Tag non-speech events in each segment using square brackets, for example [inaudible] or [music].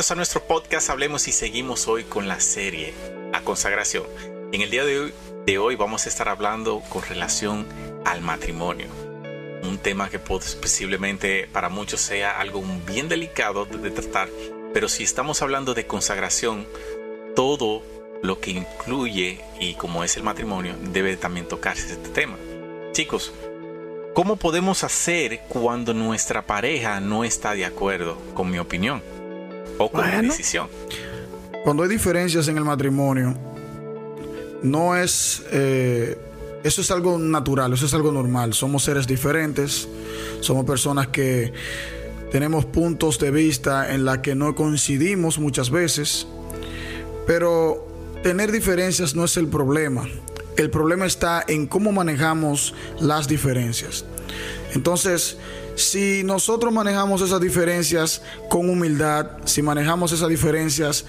bienvenidos a nuestro podcast Hablemos y seguimos hoy con la serie A Consagración. En el día de hoy, de hoy vamos a estar hablando con relación al matrimonio. Un tema que posiblemente para muchos sea algo bien delicado de tratar, pero si estamos hablando de consagración, todo lo que incluye y como es el matrimonio debe también tocarse este tema. Chicos, ¿cómo podemos hacer cuando nuestra pareja no está de acuerdo con mi opinión? O con decisión. Cuando hay diferencias en el matrimonio, no es... Eh, eso es algo natural, eso es algo normal. Somos seres diferentes, somos personas que tenemos puntos de vista en la que no coincidimos muchas veces, pero tener diferencias no es el problema. El problema está en cómo manejamos las diferencias. Entonces, si nosotros manejamos esas diferencias con humildad, si manejamos esas diferencias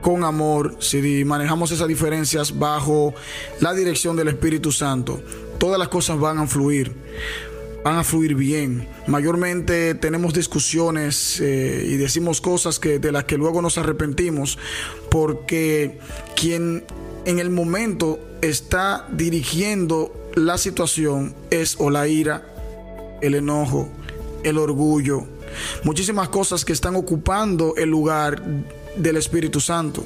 con amor, si manejamos esas diferencias bajo la dirección del Espíritu Santo, todas las cosas van a fluir, van a fluir bien. Mayormente tenemos discusiones eh, y decimos cosas que, de las que luego nos arrepentimos porque quien en el momento está dirigiendo la situación es o la ira, el enojo, el orgullo, muchísimas cosas que están ocupando el lugar del Espíritu Santo.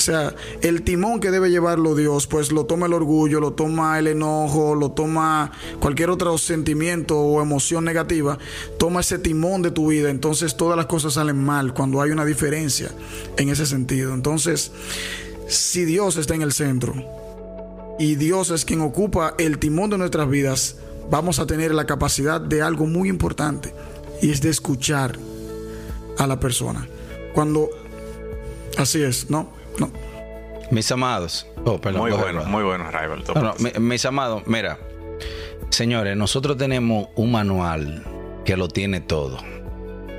O sea, el timón que debe llevarlo Dios, pues lo toma el orgullo, lo toma el enojo, lo toma cualquier otro sentimiento o emoción negativa, toma ese timón de tu vida. Entonces todas las cosas salen mal cuando hay una diferencia en ese sentido. Entonces, si Dios está en el centro y Dios es quien ocupa el timón de nuestras vidas, vamos a tener la capacidad de algo muy importante y es de escuchar a la persona. Cuando así es, ¿no? No. Mis amados. Oh, perdón, muy bueno, muy bueno, Rival. mis amados, mira, señores, nosotros tenemos un manual que lo tiene todo.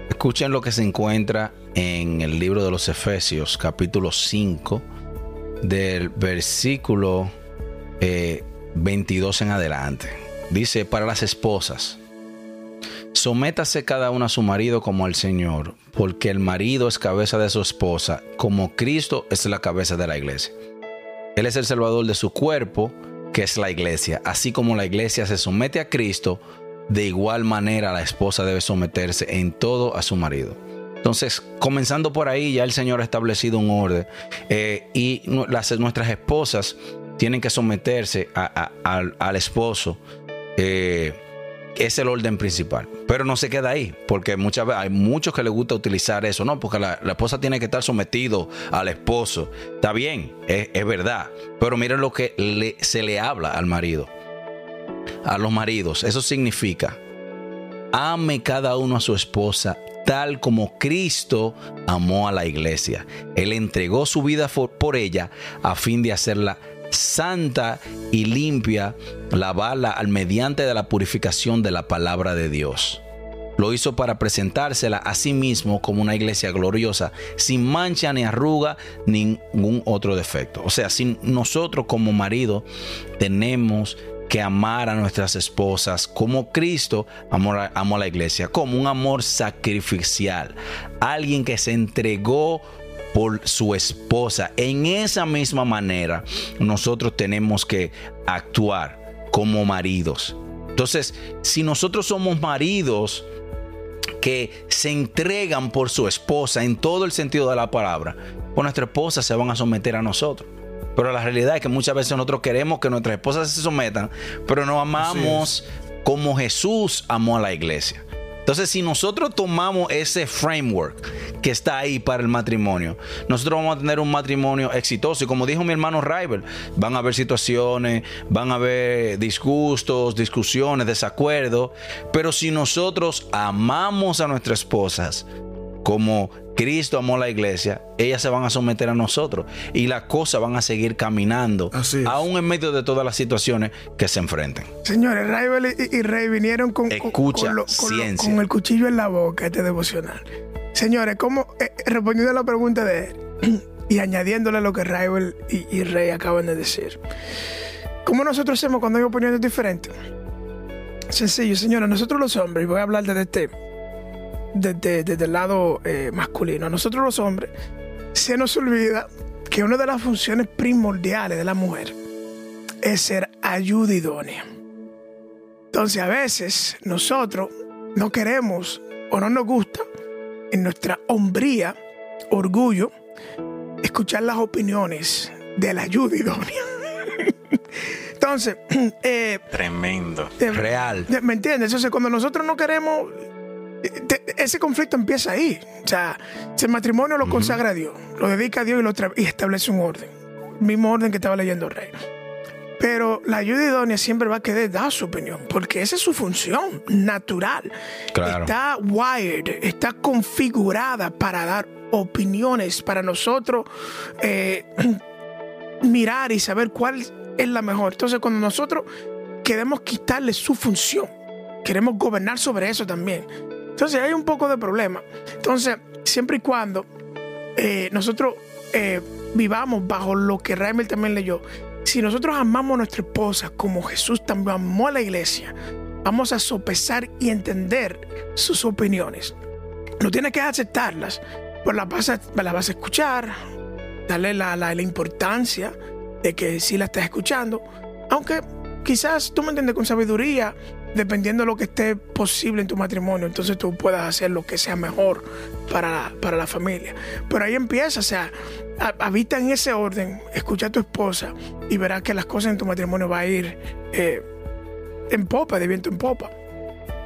Escuchen lo que se encuentra en el libro de los Efesios, capítulo 5, del versículo 22 eh, en adelante. Dice, para las esposas, sométase cada uno a su marido como al Señor, porque el marido es cabeza de su esposa, como Cristo es la cabeza de la iglesia. Él es el salvador de su cuerpo, que es la iglesia. Así como la iglesia se somete a Cristo, de igual manera la esposa debe someterse en todo a su marido. Entonces, comenzando por ahí, ya el Señor ha establecido un orden eh, y las, nuestras esposas tienen que someterse al esposo eh, es el orden principal. Pero no se queda ahí, porque muchas veces hay muchos que les gusta utilizar eso, ¿no? Porque la, esposa tiene que estar sometido al esposo. Está bien, es, verdad. Pero miren lo que se le habla al marido. A los maridos. Eso significa, ame cada uno a su esposa tal como Cristo amó a la iglesia. Él entregó su vida por ella a fin de hacerla santa y limpia, lavarla al mediante de la purificación de la palabra de Dios. Lo hizo para presentársela a sí mismo como una iglesia gloriosa, sin mancha ni arruga, ningún otro defecto. O sea, si nosotros como marido tenemos que amar a nuestras esposas como Cristo amó, amó a la iglesia, como un amor sacrificial, alguien que se entregó por su esposa. En esa misma manera, nosotros tenemos que actuar como maridos. Entonces, si nosotros somos maridos que se entregan por su esposa en todo el sentido de la palabra, pues nuestras esposas se van a someter a nosotros. Pero la realidad es que muchas veces nosotros queremos que nuestras esposas se sometan, pero no amamos como Jesús amó a la iglesia. Entonces, si nosotros tomamos ese framework que está ahí para el matrimonio, nosotros vamos a tener un matrimonio exitoso. Y como dijo mi hermano Rival, van a haber situaciones, van a haber disgustos, discusiones, desacuerdos. Pero si nosotros amamos a nuestras esposas como Cristo amó la iglesia, ellas se van a someter a nosotros y las cosas van a seguir caminando, aún en medio de todas las situaciones que se enfrenten. Señores, Raibel y, Rey vinieron con, Escucha, con, el cuchillo en la boca, este devocional. Señores, ¿cómo, eh, respondiendo a la pregunta de él [clears throat] y añadiéndole lo que Raibel y, Rey acaban de decir, ¿cómo nosotros hacemos cuando hay opiniones diferentes? Sencillo, señores, nosotros los hombres, voy a hablar de este desde, desde el lado eh, masculino. A nosotros los hombres se nos olvida que una de las funciones primordiales de la mujer es ser ayuda idónea. Entonces a veces nosotros no queremos o no nos gusta en nuestra hombría, orgullo, escuchar las opiniones de la ayuda idónea. [laughs] Entonces, [clears throat] eh, Tremendo. de- Real. de- ¿Me entiendes? Entonces, cuando nosotros no queremos, te- ese conflicto empieza ahí. O sea, si el matrimonio lo consagra a Dios, lo dedica a Dios y, lo tra- y establece un orden. El mismo orden que estaba leyendo el rey. Pero la ayuda idónea siempre va a querer dar su opinión, porque esa es su función natural. Claro. Está wired, está configurada para dar opiniones, para nosotros eh, [clears throat] mirar y saber cuál es la mejor. Entonces, cuando nosotros queremos quitarle su función, queremos gobernar sobre eso también. Entonces, hay un poco de problema. Entonces, siempre y cuando eh, nosotros eh, vivamos bajo lo que Raimel también leyó, si nosotros amamos a nuestra esposa como Jesús también amó a la iglesia, vamos a sopesar y entender sus opiniones. No tienes que aceptarlas, pero las vas a, las vas a escuchar, darle la, la- la importancia de que sí la estás escuchando, aunque quizás tú me entiendes con sabiduría, dependiendo de lo que esté posible en tu matrimonio, entonces tú puedas hacer lo que sea mejor para, para la familia. Pero ahí empieza, o sea, ha- habita en ese orden, escucha a tu esposa y verás que las cosas en tu matrimonio va a ir eh, en popa, de viento en popa.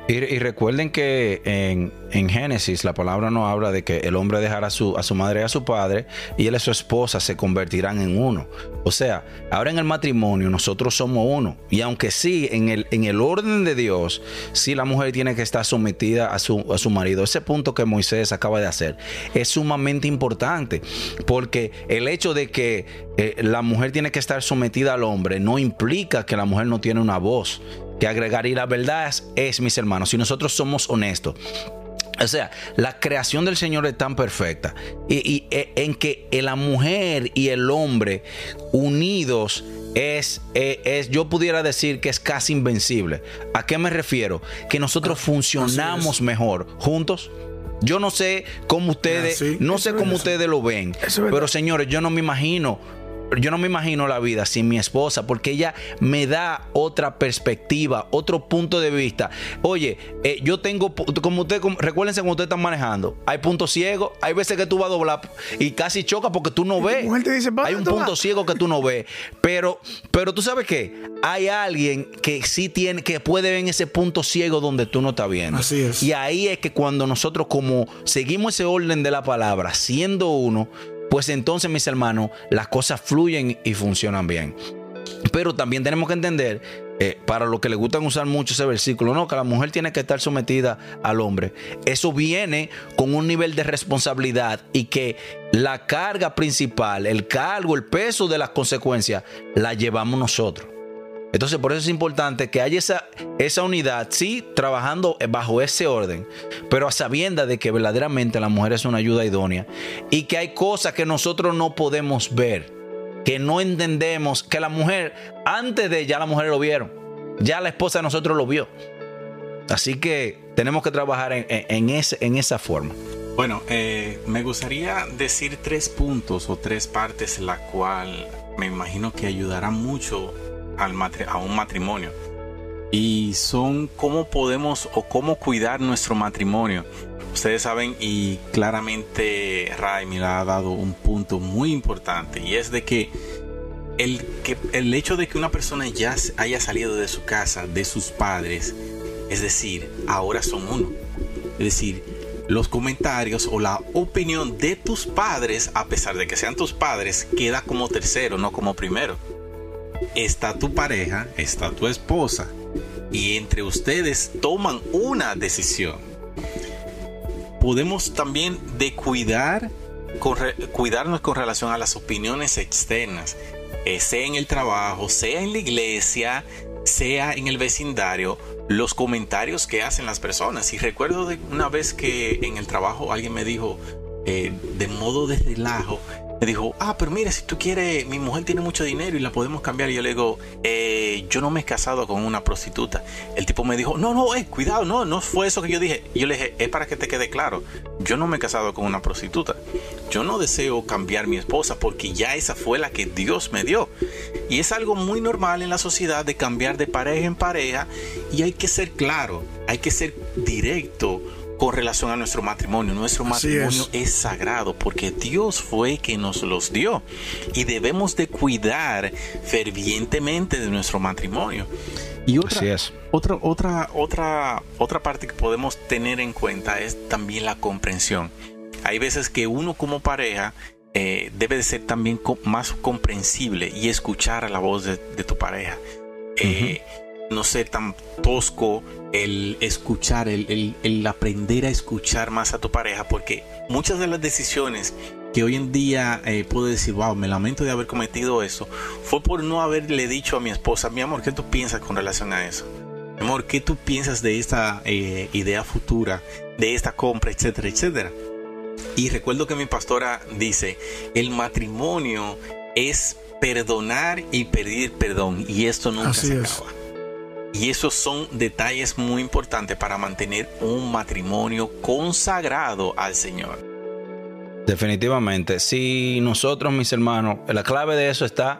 Y, recuerden que en, en Génesis la palabra nos habla de que el hombre dejará a su, a su madre y a su padre y él y su esposa se convertirán en uno. O sea, ahora en el matrimonio nosotros somos uno. Y aunque sí, en el, en el orden de Dios, sí la mujer tiene que estar sometida a su, a su marido. Ese punto que Moisés acaba de hacer es sumamente importante porque el hecho de que eh, la mujer tiene que estar sometida al hombre no implica que la mujer no tiene una voz que agregar. Y la verdad es, es, mis hermanos, si nosotros somos honestos, o sea, la creación del Señor es tan perfecta y, y, eh, en que la mujer y el hombre unidos es, eh, es, yo pudiera decir que es casi invencible. ¿A qué me refiero? Que nosotros funcionamos mejor juntos. Yo no sé cómo ustedes, Así. no sé cómo ustedes lo ven, pero señores, yo no me imagino yo no me imagino la vida sin mi esposa porque ella me da otra perspectiva, otro punto de vista. Oye, eh, yo tengo, como usted, como- recuérdense cuando ustedes están manejando, hay puntos ciegos, hay veces que tú vas a doblar y casi choca porque tú no ves. mujer te dice, "¿Para hay un punto vas?" ciego que tú no ves. Pero, pero tú sabes qué, hay alguien que sí tiene, que puede ver en ese punto ciego donde tú no estás viendo. Así es. Y ahí es que cuando nosotros como seguimos ese orden de la palabra, siendo uno, pues entonces mis hermanos, las cosas fluyen y funcionan bien. Pero también tenemos que entender, eh, para los que les gustan usar mucho ese versículo, no, que la mujer tiene que estar sometida al hombre. Eso viene con un nivel de responsabilidad y que la carga principal, el cargo, el peso de las consecuencias, la llevamos nosotros. Entonces, por eso es importante que haya esa, esa unidad, sí, trabajando bajo ese orden, pero a sabienda de que verdaderamente la mujer es una ayuda idónea y que hay cosas que nosotros no podemos ver, que no entendemos, que la mujer, antes de ya la mujer lo vieron, ya la esposa de nosotros lo vio. Así que tenemos que trabajar en, en- ese, en esa forma. Bueno, eh, me gustaría decir tres puntos o tres partes la cual me imagino que ayudará mucho al a un matrimonio. Y son cómo podemos o cómo cuidar nuestro matrimonio. Ustedes saben y claramente Ray me ha dado un punto muy importante y es de que el, que el hecho de que una persona ya haya salido de su casa, de sus padres, es decir, ahora son uno. Es decir, los comentarios o la opinión de tus padres, a pesar de que sean tus padres, queda como tercero, no como primero. Está tu pareja, está tu esposa, y entre ustedes toman una decisión. Podemos también de cuidar, cuidarnos con relación a las opiniones externas, eh, sea en el trabajo, sea en la iglesia, sea en el vecindario, los comentarios que hacen las personas. Y recuerdo de una vez que en el trabajo alguien me dijo, eh, de modo de relajo, me dijo, ah, pero mire, si tú quieres, mi mujer tiene mucho dinero y la podemos cambiar. Y yo le digo, eh, yo no me he casado con una prostituta. El tipo me dijo, no, no, eh, cuidado, no, no fue eso que yo dije. Yo le dije, es para que te quede claro, yo no me he casado con una prostituta. Yo no deseo cambiar mi esposa porque ya esa fue la que Dios me dio. Y es algo muy normal en la sociedad de cambiar de pareja en pareja y hay que ser claro, hay que ser directo con relación a nuestro matrimonio. Nuestro matrimonio es. sagrado porque Dios fue quien nos los dio y debemos de cuidar fervientemente de nuestro matrimonio. Y otra, otra, otra, otra, otra parte que podemos tener en cuenta es también la comprensión. Hay veces que uno como pareja eh, debe de ser también más comprensible y escuchar a la voz de, tu pareja. Eh, no ser tan tosco, el escuchar, el, aprender a escuchar más a tu pareja, porque muchas de las decisiones que hoy en día eh, puedo decir, wow, me lamento de haber cometido eso, fue por no haberle dicho a mi esposa, mi amor, ¿qué tú piensas con relación a eso? Mi amor, ¿qué tú piensas de esta eh, idea futura, de esta compra, etcétera, etcétera? Y recuerdo que mi pastora dice, el matrimonio es perdonar y pedir perdón, y esto nunca se acaba. Y esos son detalles muy importantes para mantener un matrimonio consagrado al Señor. Definitivamente, si nosotros, mis hermanos, la clave de eso está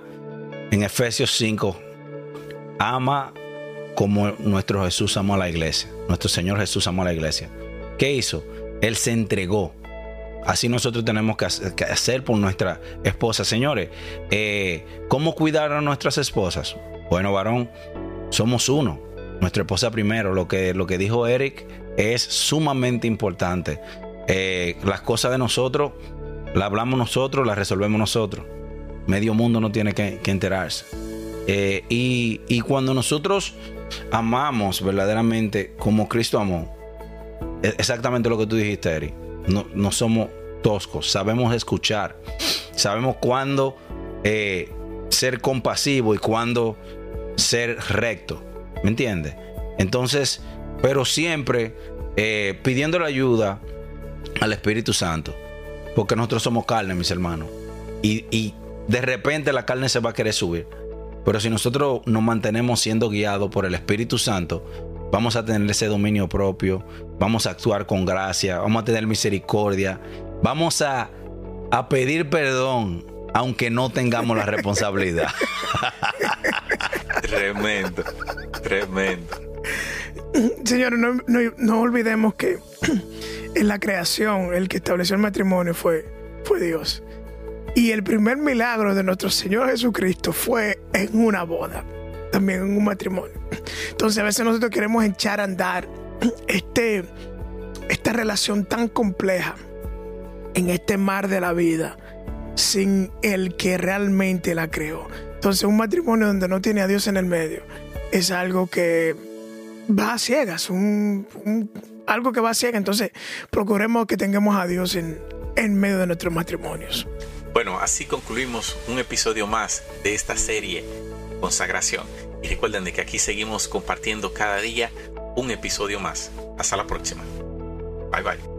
en Efesios 5. Ama como nuestro Jesús amó a la iglesia. Nuestro Señor Jesús amó a la iglesia. ¿Qué hizo? Él se entregó. Así nosotros tenemos que hacer por nuestra esposa. Señores, eh, ¿cómo cuidar a nuestras esposas? Bueno, varón, somos uno. Nuestra esposa primero. Lo que, lo que dijo Eric es sumamente importante. Eh, las cosas de nosotros, las hablamos nosotros, las resolvemos nosotros. Medio mundo no tiene que, enterarse. Eh, y, cuando nosotros amamos verdaderamente como Cristo amó, e, exactamente lo que tú dijiste, Eric. No, no somos toscos, sabemos escuchar, sabemos cuándo eh, ser compasivo y cuándo ser recto. ¿Me entiendes? Entonces, pero siempre eh, pidiendo la ayuda al Espíritu Santo. Porque nosotros somos carne, mis hermanos. Y, y de repente la carne se va a querer subir. Pero si nosotros nos mantenemos siendo guiados por el Espíritu Santo, vamos a tener ese dominio propio, vamos a actuar con gracia, vamos a tener misericordia, vamos a, a pedir perdón, aunque no tengamos la [laughs] responsabilidad. Tremendo, tremendo. Señores, no, olvidemos que [clears throat] en la creación el que estableció el matrimonio fue, fue Dios. Y el primer milagro de nuestro Señor Jesucristo fue en una boda, también en un matrimonio. Entonces a veces nosotros queremos echar a andar [clears throat] este, esta relación tan compleja en este mar de la vida sin el que realmente la creó. Entonces un matrimonio donde no tiene a Dios en el medio es algo que va a ciegas, un, algo que va a ciegas. Entonces procuremos que tengamos a Dios en, en medio de nuestros matrimonios. Bueno, así concluimos un episodio más de esta serie Consagración. Y recuerden de que aquí seguimos compartiendo cada día un episodio más. Hasta la próxima. Bye bye.